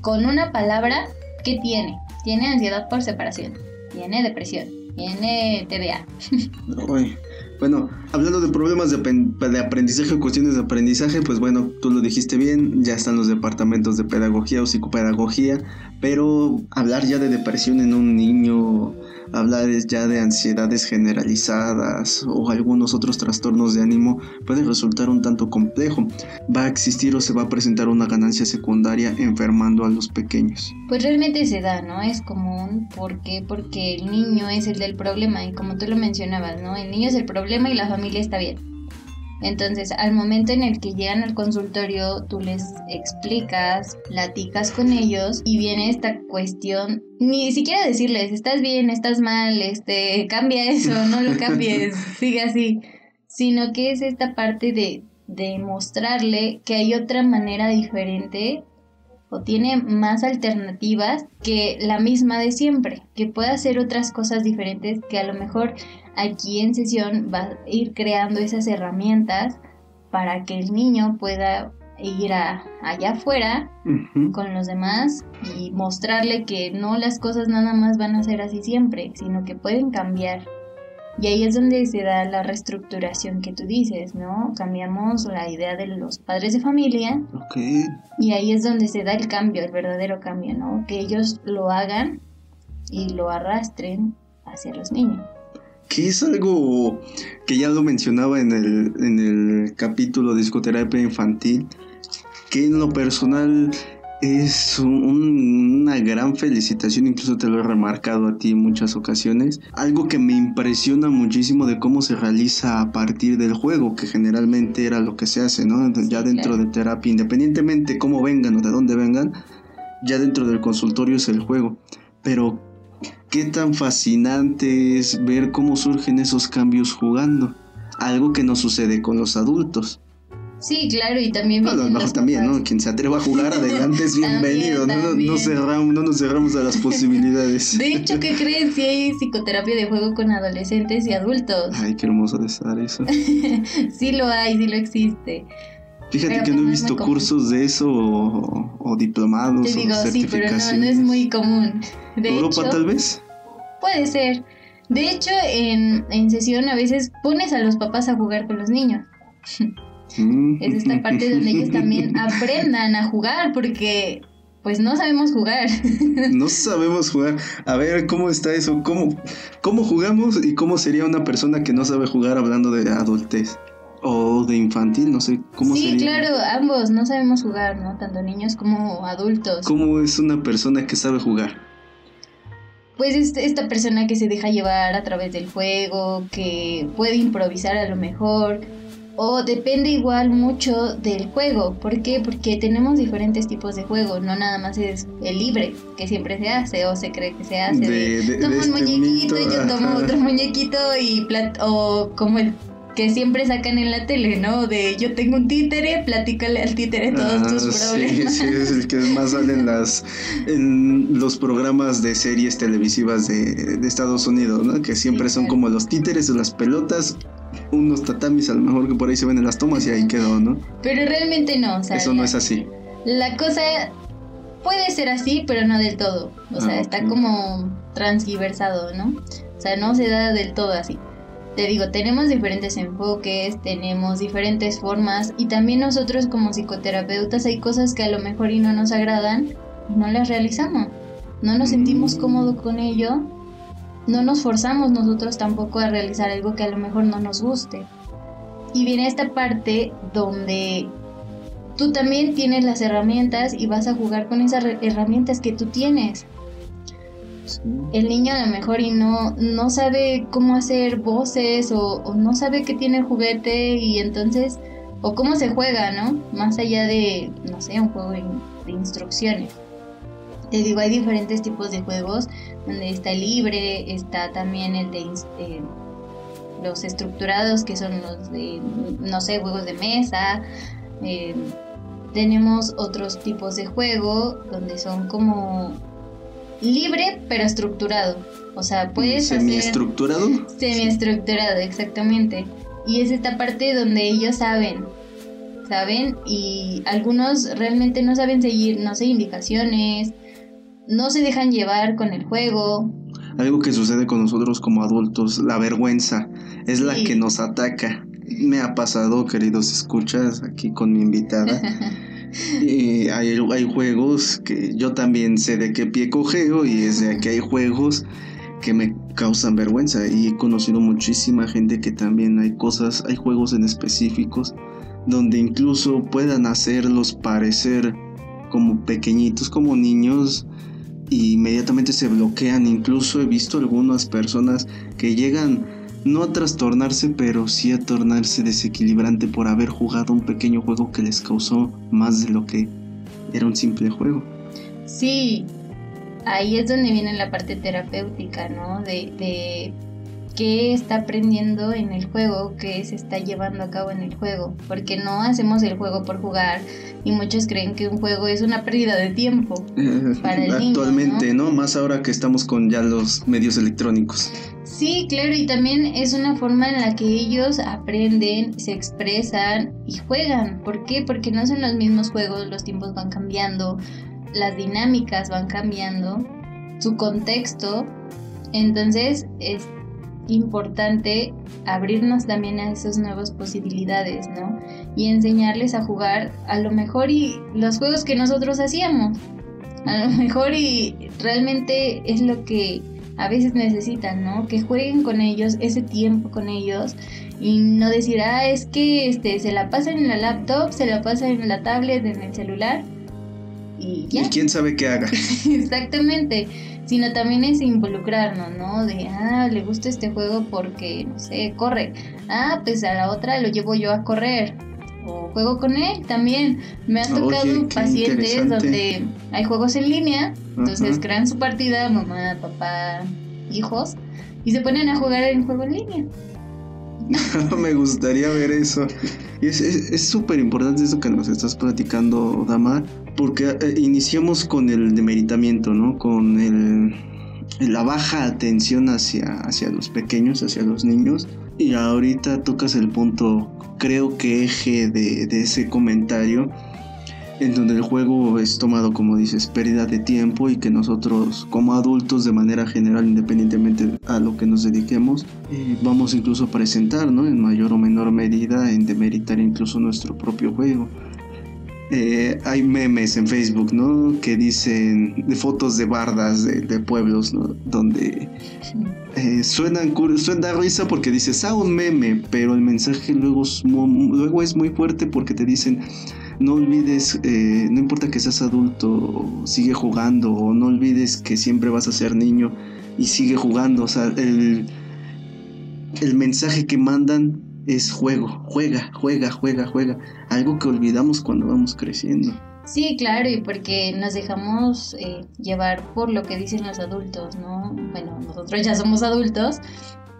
con una palabra qué tiene. Tiene ansiedad por separación, tiene depresión, tiene TDA. Bueno, hablando de problemas de, aprendizaje o cuestiones de aprendizaje, pues bueno, tú lo dijiste bien, ya están los departamentos de pedagogía o psicopedagogía, pero hablar ya de depresión en un niño hablar ya de ansiedades generalizadas o algunos otros trastornos de ánimo puede resultar un tanto complejo. ¿Va a existir o se va a presentar una ganancia secundaria enfermando a los pequeños? Pues realmente se da, ¿no? Es común. ¿Por qué? Porque el niño es el del problema y como tú lo mencionabas, ¿no? El niño es el problema y la familia está bien. Entonces, al momento en el que llegan al consultorio, tú les explicas, platicas con ellos y viene esta cuestión, ni siquiera decirles, estás bien, estás mal, este, cambia eso, no lo cambies, sigue así, sino que es esta parte de, de mostrarle que hay otra manera diferente o tiene más alternativas que la misma de siempre, que puede hacer otras cosas diferentes que a lo mejor aquí en sesión va a ir creando esas herramientas para que el niño pueda ir allá afuera con los demás y mostrarle que no las cosas nada más van a ser así siempre, sino que pueden cambiar. Y ahí es donde se da la reestructuración que tú dices, ¿no? Cambiamos la idea de los padres de familia. Y ahí es donde se da el cambio, el verdadero cambio, ¿no? Que ellos lo hagan y lo arrastren hacia los niños que es algo que ya lo mencionaba en el, en el capítulo de psicoterapia infantil, que en lo personal es una gran felicitación, incluso te lo he remarcado a ti en muchas ocasiones. Algo que me impresiona muchísimo de cómo se realiza a partir del juego, que generalmente era lo que se hace, ¿no? Ya dentro de terapia, independientemente cómo vengan o de dónde vengan, ya dentro del consultorio es el juego. Pero qué tan fascinante es ver cómo surgen esos cambios jugando. Algo que no sucede con los adultos. Sí, claro, y también... Bueno, los también, ¿no? Quien se atreva a jugar adelante es bienvenido. no, no, cerramos, no nos cerramos a las posibilidades. De hecho, ¿qué crees? Si hay psicoterapia de juego con adolescentes y adultos. Ay, qué hermoso de estar eso. sí lo hay, sí lo existe. Fíjate que no he pues visto cursos de eso o, diplomados Te digo, sí, pero no, es muy común. ¿Europa tal vez? Puede ser. De hecho, en, en sesión a veces pones a los papás a jugar con los niños. Es esta parte donde ellos también aprendan a jugar, porque pues no sabemos jugar. no sabemos jugar. A ver, ¿cómo está eso? ¿Cómo, ¿Cómo jugamos y cómo sería una persona que no sabe jugar hablando de adultez? O de infantil, no sé cómo Sí, claro, ambos no sabemos jugar, ¿no? Tanto niños como adultos. ¿Cómo es una persona que sabe jugar? Pues es esta persona que se deja llevar a través del juego, que puede improvisar a lo mejor, o depende igual mucho del juego. ¿Por qué? Porque tenemos diferentes tipos de juego. No nada más es el libre, que siempre se hace o se cree que se hace. De, tomo un este muñequito, y yo tomo otro muñequito y o como el que siempre sacan en la tele, ¿no? De yo tengo un títere, platícale al títere todos tus problemas. Sí, sí, es el que más sale en, las, en los programas de series televisivas de, de Estados Unidos, ¿no? Que siempre son como los títeres o las pelotas, unos tatamis a lo mejor que por ahí se ven en las tomas y ahí quedó, ¿no? Pero realmente no, o sea, Eso no es así. La cosa puede ser así, pero no del todo. O sea, ah, está como transversado, ¿no? O sea, no se da del todo así te digo, tenemos diferentes enfoques, tenemos diferentes formas y también nosotros como psicoterapeutas hay cosas que a lo mejor y no nos agradan no las realizamos. No nos sentimos mm. cómodos con ello, no nos forzamos nosotros tampoco a realizar algo que a lo mejor no nos guste. Y viene esta parte donde tú también tienes las herramientas y vas a jugar con esas herramientas que tú tienes. El niño a lo mejor y no, no sabe cómo hacer voces o, no sabe que tiene el juguete y entonces, o cómo se juega, ¿no? Más allá de, no sé, un juego de, instrucciones. Te digo, hay diferentes tipos de juegos donde está libre, está también el de eh, los estructurados que son los de, no sé, juegos de mesa. Eh, tenemos otros tipos de juego donde son como libre pero estructurado. O sea, puedes ¿Semiestructurado? Semiestructurado, exactamente. Y es esta parte donde ellos saben, ¿saben? Y algunos realmente no saben seguir, no sé, indicaciones, no se dejan llevar con el juego. Algo que sucede con nosotros como adultos, la vergüenza, es la que nos ataca. Me ha pasado, queridos escuchas, aquí con mi invitada. Y hay, hay juegos que yo también sé de qué pie cogeo y es de que hay juegos que me causan vergüenza y he conocido muchísima gente que también hay cosas, hay juegos en específicos donde incluso puedan hacerlos parecer como pequeñitos, como niños y inmediatamente se bloquean. Incluso he visto algunas personas que llegan no a trastornarse, pero sí a tornarse desequilibrante por haber jugado un pequeño juego que les causó más de lo que era un simple juego. Sí, ahí es donde viene la parte terapéutica, ¿no? De, de qué está aprendiendo en el juego, qué se está llevando a cabo en el juego, porque no hacemos el juego por jugar y muchos creen que un juego es una pérdida de tiempo para el Actualmente, ¿no? Más ahora que estamos con ya los medios electrónicos. Sí, claro, y también es una forma en la que ellos aprenden, se expresan y juegan. ¿Por qué? Porque no son los mismos juegos, los tiempos van cambiando, las dinámicas van cambiando, su contexto. Entonces es importante abrirnos también a esas nuevas posibilidades, ¿no? Y enseñarles a jugar a lo mejor y los juegos que nosotros hacíamos. A lo mejor y realmente es lo que a veces necesitan, ¿no? Que jueguen con ellos, ese tiempo con ellos y no decir, ah, es que este, se la pasan en la laptop, se la pasan en la tablet, en el celular y ya. Y quién sabe qué haga. Exactamente, sino también es involucrarnos, ¿no? De, ah, le gusta este juego porque, no sé, corre. Ah, pues a la otra lo llevo yo a correr. O juego con él también. Me han tocado pacientes donde hay juegos en línea entonces crean su partida, mamá, papá, hijos, y se ponen a jugar en juego en línea. Me gustaría ver eso. Y es súper importante eso que nos estás platicando, Dama, porque eh, iniciamos con el demeritamiento, ¿no? Con el, la baja atención hacia, hacia los pequeños, hacia los niños. Y ahorita tocas el punto, creo que eje de, de ese comentario, en donde el juego es tomado, como dices, pérdida de tiempo y que nosotros como adultos de manera general, independientemente a lo que nos dediquemos, eh, vamos incluso a presentar, ¿no? En mayor o menor medida, en demeritar incluso nuestro propio juego. Eh, hay memes en Facebook, ¿no? Que dicen de fotos de bardas de, pueblos, ¿no? Donde eh, suenan, suena risa porque dices, ah, un meme, pero el mensaje luego es, luego es muy fuerte porque te dicen, no olvides, eh, no importa que seas adulto, sigue jugando, o no olvides que siempre vas a ser niño y sigue jugando. O sea, el, el mensaje que mandan es juego, juega, juega, juega, juega. Algo que olvidamos cuando vamos creciendo. Sí, claro, y porque nos dejamos eh, llevar por lo que dicen los adultos, ¿no? Bueno, nosotros ya somos adultos,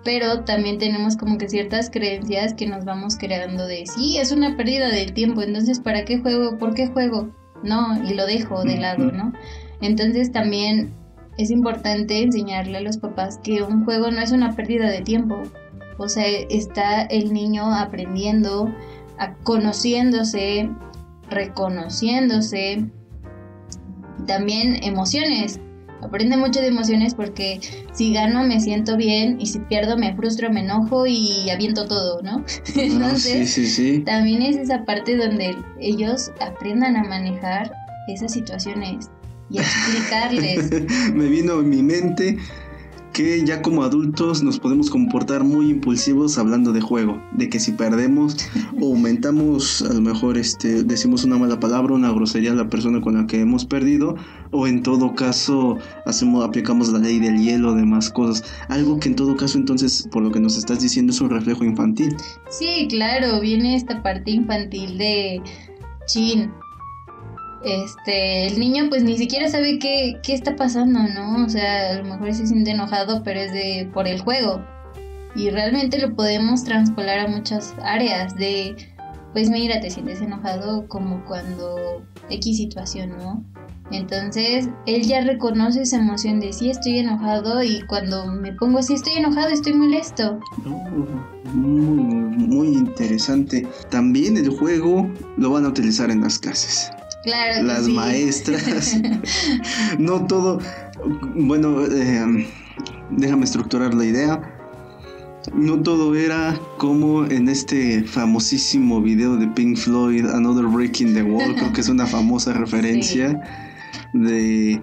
pero también tenemos como que ciertas creencias que nos vamos creando de, sí, es una pérdida del tiempo, entonces ¿para qué juego? ¿Por qué juego? No, y lo dejo de lado, ¿no? Entonces también es importante enseñarle a los papás que un juego no es una pérdida de tiempo, o sea, está el niño aprendiendo, a conociéndose, reconociéndose, también emociones, aprende mucho de emociones porque si gano me siento bien y si pierdo me frustro, me enojo y aviento todo, ¿no? Entonces, también es esa parte donde ellos aprendan a manejar esas situaciones y a explicarles. me vino en mi mente que ya como adultos nos podemos comportar muy impulsivos hablando de juego, de que si perdemos o aumentamos, a lo mejor este, decimos una mala palabra, una grosería a la persona con la que hemos perdido, o en todo caso hacemos, aplicamos la ley del hielo, demás cosas. Algo que en todo caso entonces, por lo que nos estás diciendo, es un reflejo infantil. Sí, claro, viene esta parte infantil de chin, este, el niño pues ni siquiera sabe qué, qué está pasando, ¿no? O sea, a lo mejor se siente enojado, pero es de por el juego. Y realmente lo podemos transpolar a muchas áreas de, pues mira, te sientes enojado como cuando X situación, ¿no? Entonces, él ya reconoce esa emoción de sí estoy enojado y cuando me pongo así estoy enojado, estoy molesto. muy, muy interesante. También el juego lo van a utilizar en las clases las maestras. no todo. Bueno, eh, déjame estructurar la idea. No todo era como en este famosísimo video de Pink Floyd, Another Breaking the Wall, creo que es una famosa referencia de,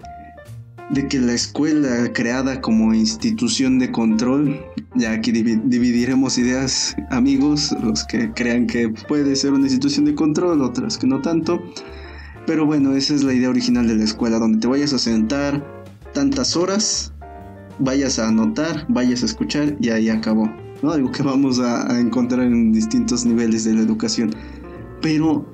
de que la escuela creada como institución de control, ya aquí dividiremos ideas amigos, los que crean que puede ser una institución de control, otras que no tanto, pero bueno, esa es la idea original de la escuela, donde te vayas a sentar tantas horas, vayas a anotar, vayas a escuchar y ahí acabó. ¿no? Algo que vamos a, encontrar en distintos niveles de la educación. Pero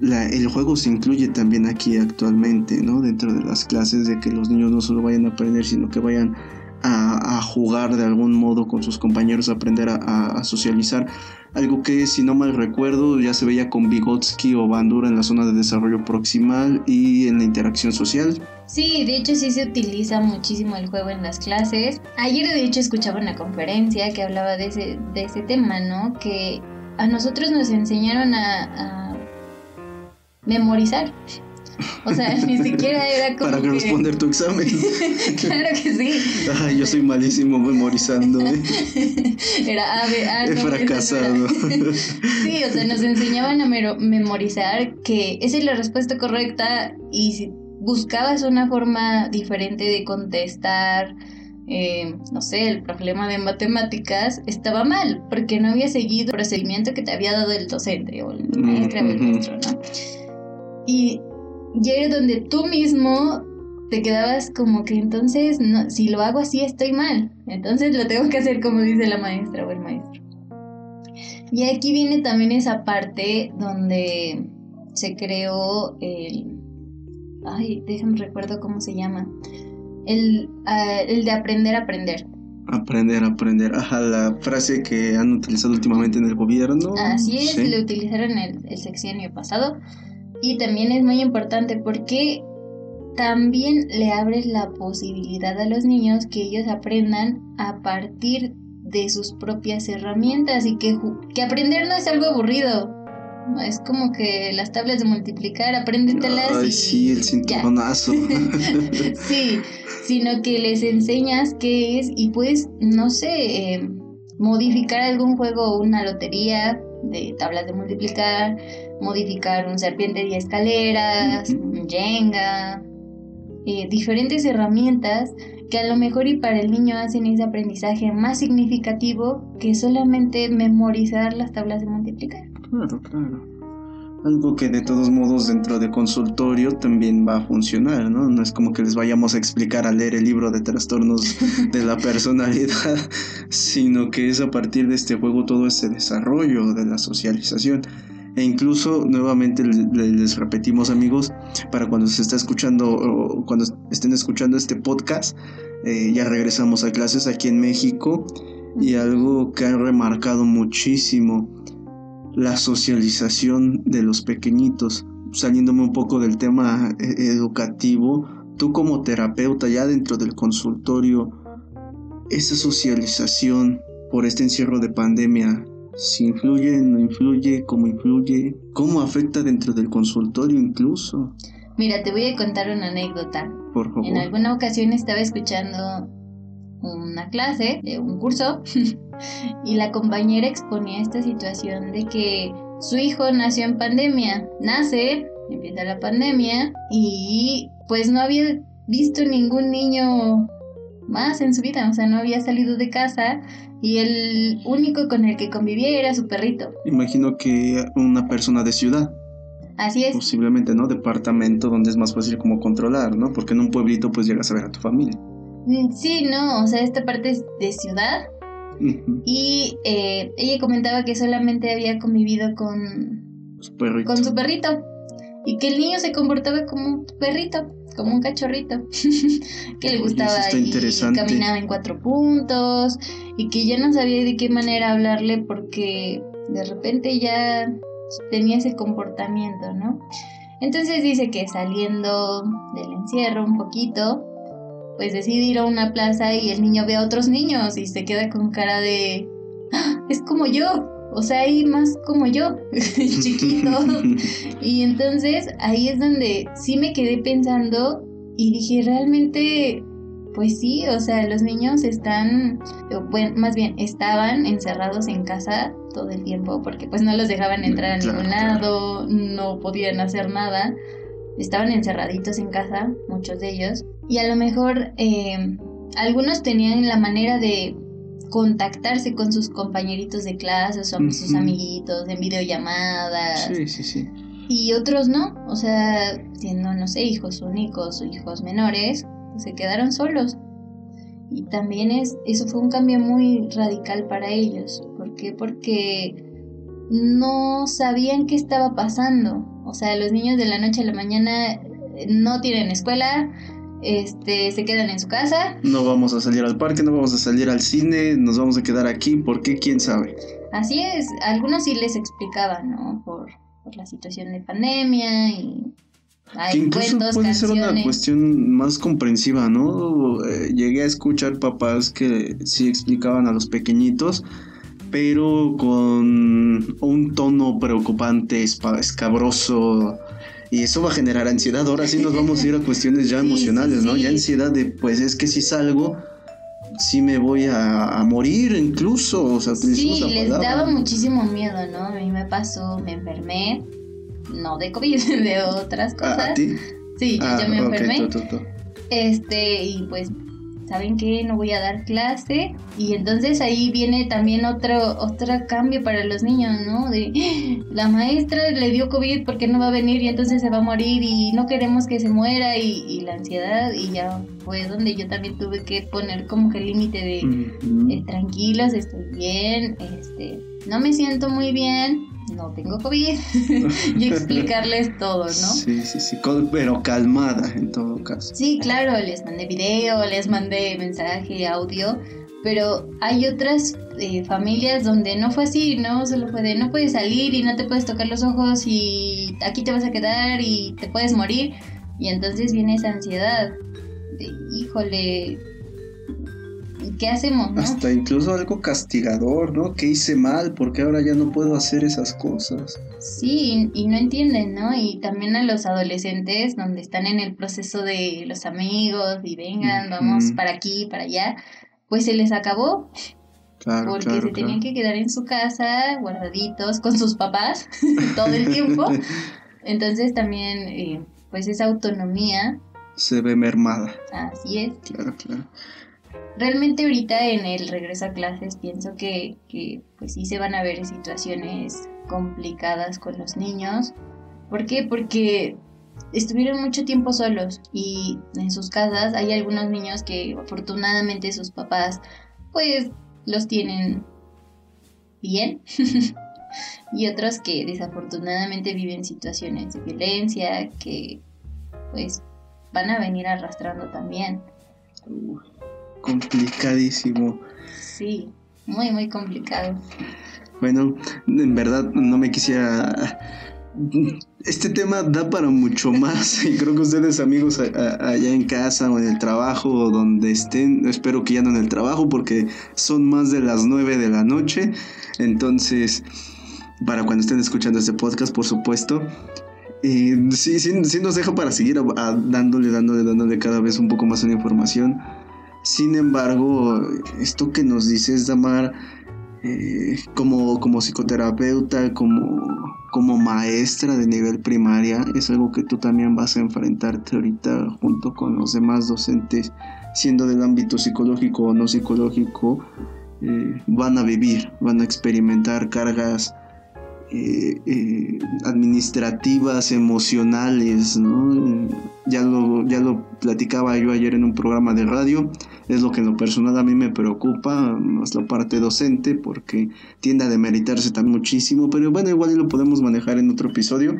el juego se incluye también aquí actualmente, ¿no? Dentro de las clases, de que los niños no solo vayan a aprender, sino que vayan a, jugar de algún modo con sus compañeros, a aprender a socializar algo que si no mal recuerdo ya se veía con Vygotsky o Bandura en la zona de desarrollo proximal y en la interacción social. Sí, de hecho sí se utiliza muchísimo el juego en las clases. Ayer de hecho escuchaba una conferencia que hablaba de ese, de ese tema, ¿no? Que a nosotros nos enseñaron a memorizar o sea, ni siquiera era como. Para responder tu examen. claro que sí. Ay, yo soy malísimo memorizando. ¿eh? Era A, B, A. He fracasado. sí, o sea, nos enseñaban a memorizar que esa es la respuesta correcta y si buscabas una forma diferente de contestar. Eh, no sé, el problema de matemáticas estaba mal, porque no había seguido el procedimiento que te había dado el docente o el maestro o el maestro, ¿no? Y y era donde tú mismo te quedabas como que entonces, no, si lo hago así estoy mal, entonces lo tengo que hacer como dice la maestra o el maestro. Y aquí viene también esa parte donde se creó el... Ay, déjame recuerdo cómo se llama. El, ah, el de aprender a aprender. Aprender, aprender. Ajá, la frase que han utilizado últimamente en el gobierno. Así es, lo utilizaron el, el sexenio pasado. Y también es muy importante porque también le abres la posibilidad a los niños que ellos aprendan a partir de sus propias herramientas y que, que aprender no es algo aburrido. Es como que las tablas de multiplicar, apréndetelas. Ay, sí, el cinturonazo. sí, sino que les enseñas qué es y pues, no sé, eh, modificar algún juego o una lotería de tablas de multiplicar, modificar un serpiente de escaleras, un Jenga, eh, diferentes herramientas que a lo mejor y para el niño hacen ese aprendizaje más significativo que solamente memorizar las tablas de multiplicar. Claro, claro. Algo que de todos modos dentro de consultorio también va a funcionar, ¿no? No es como que les vayamos a explicar a leer el libro de trastornos de la personalidad, sino que es a partir de este juego todo ese desarrollo de la socialización. E incluso, nuevamente les repetimos amigos, para cuando se está escuchando o cuando estén escuchando este podcast, eh, ya regresamos a clases aquí en México y algo que han remarcado muchísimo, la socialización de los pequeñitos. Saliéndome un poco del tema eh, educativo, tú como terapeuta ya dentro del consultorio, esa socialización por este encierro de pandemia, si influye, no influye, cómo influye, cómo afecta dentro del consultorio incluso. Mira, te voy a contar una anécdota. Por favor. En alguna ocasión estaba escuchando una clase de un curso y la compañera exponía esta situación de que su hijo nació en pandemia. Nace, empieza la pandemia y pues no había visto ningún niño más en su vida, o sea, no había salido de casa y el único con el que convivía era su perrito. Imagino que una persona de ciudad. Así es. Posiblemente, ¿no? Departamento donde es más fácil como controlar, ¿no? Porque en un pueblito pues llegas a ver a tu familia. Mm, sí, no, o sea, esta parte es de ciudad. Y eh, ella comentaba que solamente había convivido con su perrito. con su perrito y que el niño se comportaba como un perrito como un cachorrito, que le gustaba y caminaba en cuatro puntos y que ya no sabía de qué manera hablarle porque de repente ya tenía ese comportamiento, ¿no? Entonces dice que saliendo del encierro un poquito, pues decide ir a una plaza y el niño ve a otros niños y se queda con cara de, ¡Ah! es como yo, o sea, hay más como yo, chiquito. y entonces ahí es donde sí me quedé pensando y dije, realmente, pues sí, o sea, los niños están, bueno, más bien estaban encerrados en casa todo el tiempo porque pues no los dejaban entrar a ningún lado, no podían hacer nada. Estaban encerraditos en casa, muchos de ellos. Y a lo mejor eh, algunos tenían la manera de contactarse con sus compañeritos de clase o sus amiguitos en videollamadas. Sí, sí, sí. Y otros no, o sea, siendo, no sé, hijos únicos o hijos menores, pues se quedaron solos. Y también es, eso fue un cambio muy radical para ellos. ¿Por qué? Porque no sabían qué estaba pasando. O sea, los niños de la noche a la mañana no tienen escuela, este, se quedan en su casa. No vamos a salir al parque, no vamos a salir al cine, nos vamos a quedar aquí, ¿por qué? ¿Quién sabe? Así es, algunos sí les explicaban, ¿no? Por, la situación de pandemia y... Hay que incluso puede ser una cuestión más comprensiva, ¿no? Eh, llegué a escuchar papás que sí explicaban a los pequeñitos, pero con un tono preocupante, escabroso, y eso va a generar ansiedad. Ahora sí nos vamos a ir a cuestiones ya emocionales, ¿no? Ya ansiedad de, pues es que si salgo, sí me voy a, morir incluso. O sea, sí, les daba muchísimo miedo, ¿no? A mí me pasó, me enfermé, no de COVID, de otras cosas. ¿A, ti? Sí, yo, ah, me enfermé. Este, y pues ¿saben qué? No voy a dar clase. Y entonces ahí viene también otro, otro cambio para los niños, ¿no? De la maestra le dio COVID porque no va a venir y entonces se va a morir y no queremos que se muera y, la ansiedad y ya fue donde yo también tuve que poner como que el límite de eh, tranquilos, estoy bien, este, no me siento muy bien, no tengo COVID y explicarles todo, ¿no? Sí, sí, sí, pero calmada en todo caso. Sí, claro, les mandé video, les mandé mensaje, audio, pero hay otras eh, familias donde no fue así, ¿no? Solo fue de no puedes salir y no te puedes tocar los ojos y aquí te vas a quedar y te puedes morir. Y entonces viene esa ansiedad de, híjole, ¿qué hacemos? No? Hasta incluso algo castigador, ¿no? ¿Qué hice mal? porque ahora ya no puedo hacer esas cosas? Sí, y, no entienden, ¿no? Y también a los adolescentes, donde están en el proceso de los amigos y vengan, vamos para aquí, para allá, pues se les acabó. Claro, porque se tenían que quedar en su casa, guardaditos, con sus papás todo el tiempo. Entonces también, eh, pues esa autonomía se ve mermada. Así es. Claro, claro. Realmente ahorita en el regreso a clases pienso que, pues sí se van a ver situaciones complicadas con los niños. ¿Por qué? Porque estuvieron mucho tiempo solos y en sus casas hay algunos niños que afortunadamente sus papás pues los tienen bien y otros que desafortunadamente viven situaciones de violencia que pues van a venir arrastrando también. Complicadísimo. Sí, muy, muy complicado. Bueno, en verdad no me quisiera... Este tema da para mucho más y creo que ustedes amigos allá en casa o en el trabajo o donde estén, espero que ya no en el trabajo porque son más de las nueve de la noche, entonces para cuando estén escuchando este podcast por supuesto, y sí, sí, sí nos deja para seguir dándole, dándole, dándole cada vez un poco más una información. Sin embargo, esto que nos dices, Damar, eh, como, como psicoterapeuta, como, como maestra de nivel primaria, es algo que tú también vas a enfrentarte ahorita junto con los demás docentes, siendo del ámbito psicológico o no psicológico, eh, van a vivir, van a experimentar cargas eh, eh, administrativas, emocionales, Ya lo, ya lo platicaba yo ayer en un programa de radio, es lo que en lo personal a mí me preocupa, más la parte docente, porque tiende a demeritarse tan muchísimo, pero bueno, igual lo podemos manejar en otro episodio.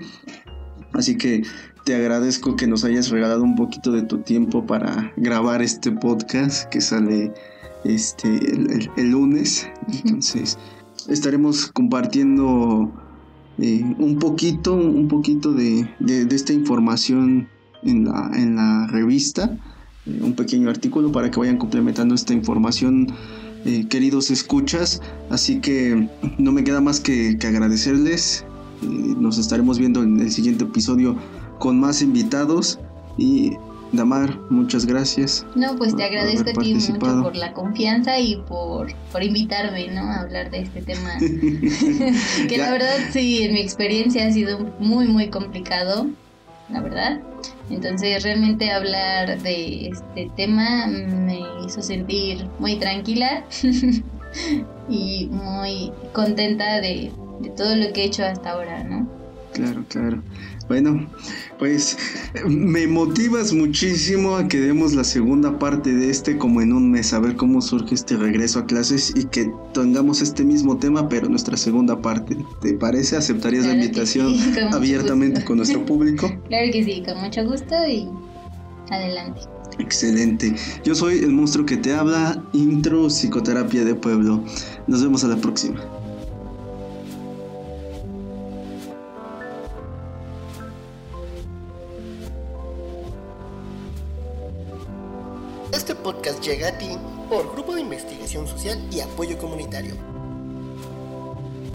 Así que te agradezco que nos hayas regalado un poquito de tu tiempo para grabar este podcast que sale este el lunes. Entonces estaremos compartiendo eh, un poquito, un poquito de, esta información en la, en la revista, eh, un pequeño artículo para que vayan complementando esta información, eh, queridos escuchas. Así que no me queda más que, que agradecerles. nos estaremos viendo en el siguiente episodio con más invitados y Damar, muchas gracias. No, pues te agradezco a ti mucho por la confianza y por, por invitarme, ¿no? A hablar de este tema. que la verdad, sí, en mi experiencia ha sido muy, muy complicado, la verdad. Entonces, realmente hablar de este tema me hizo sentir muy tranquila y muy contenta de, de todo lo que he hecho hasta ahora, ¿no? Claro, claro. Bueno, pues me motivas muchísimo a que demos la segunda parte de este como en un mes, a ver cómo surge este regreso a clases y que tengamos este mismo tema, pero nuestra segunda parte. ¿Te parece? ¿Aceptarías la invitación abiertamente con nuestro público? Claro que sí, con mucho gusto y adelante. Excelente. Yo soy el monstruo que te habla, intro psicoterapia de pueblo. Nos vemos a la próxima. Llega a ti por Grupo de Investigación Social y Apoyo Comunitario.